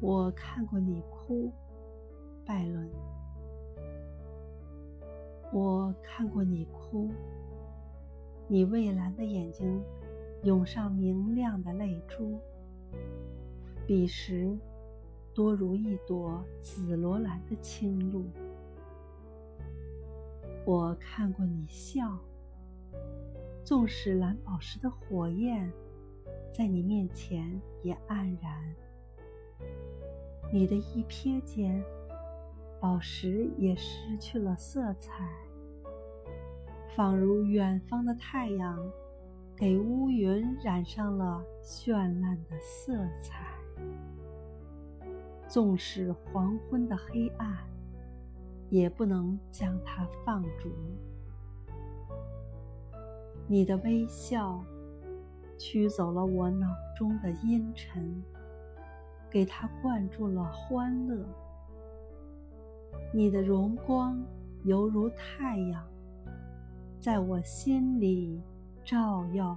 我看过你哭，拜伦。我看过你哭，你蔚蓝的眼睛涌上明亮的泪珠，彼时多如一朵紫罗兰的清露。我看过你笑，纵使蓝宝石的火焰在你面前也黯然，你的一瞥间。宝石也失去了色彩，仿如远方的太阳，给乌云染上了绚烂的色彩。纵使黄昏的黑暗，也不能将它放逐。你的微笑，驱走了我脑中的阴沉，给他灌注了欢乐。你的荣光犹如太阳，在我心里照耀。